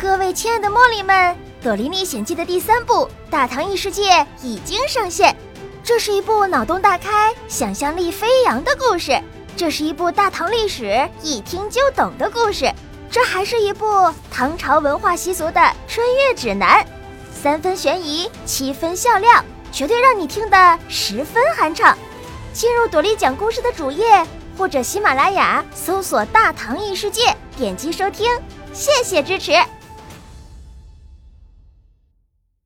各位亲爱的茉莉们朵莉历险记的第三部大唐异世界已经上线。这是一部脑洞大开想象力飞扬的故事这是一部大唐历史一听就懂的故事这还是一部唐朝文化习俗的穿越指南。三分悬疑七分笑料绝对让你听得十分酣畅。进入朵莉讲故事的主页或者喜马拉雅搜索大唐异世界点击收听谢谢支持。